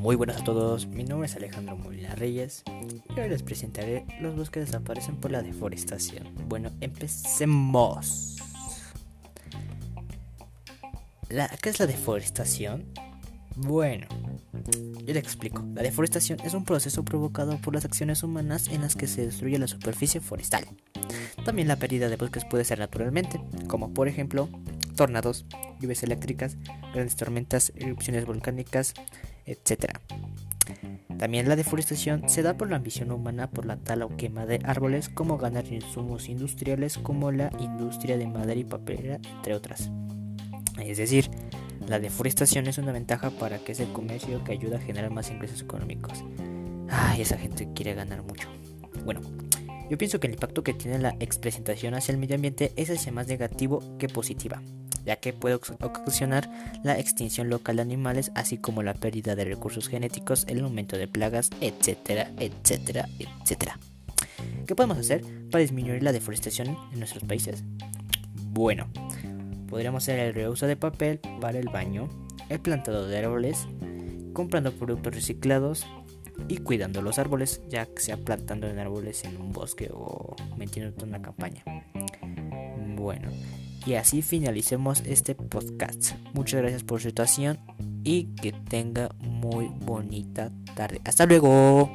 Muy buenas a todos, mi nombre es Alejandro Molina Reyes y hoy les presentaré los bosques que desaparecen por la deforestación. Bueno, empecemos. ¿Qué es la deforestación? Bueno, yo le explico. La deforestación es un proceso provocado por las acciones humanas en las que se destruye la superficie forestal. También la pérdida de bosques puede ser naturalmente, como por ejemplo tornados, lluvias eléctricas, grandes tormentas, erupciones volcánicas, etc. También la deforestación se da por la ambición humana por la tala o quema de árboles, como ganar insumos industriales como la industria de madera y papelera, entre otras. Es decir, la deforestación es una ventaja para que ese comercio que ayuda a generar más ingresos económicos. Ay, esa gente quiere ganar mucho. Bueno, yo pienso que el impacto que tiene la expresentación hacia el medio ambiente es hacia más negativo que positiva ya que puede ocasionar la extinción local de animales, así como la pérdida de recursos genéticos, el aumento de plagas, etcétera, etcétera, etcétera. ¿Qué podemos hacer para disminuir la deforestación en nuestros países? Bueno, podríamos hacer el reuso de papel para el baño, el plantado de árboles, comprando productos reciclados y cuidando los árboles, ya sea plantando en árboles en un bosque o metiendo una campaña. Bueno, y así finalicemos este podcast. Muchas gracias por su atención y que tenga muy bonita tarde. Hasta luego.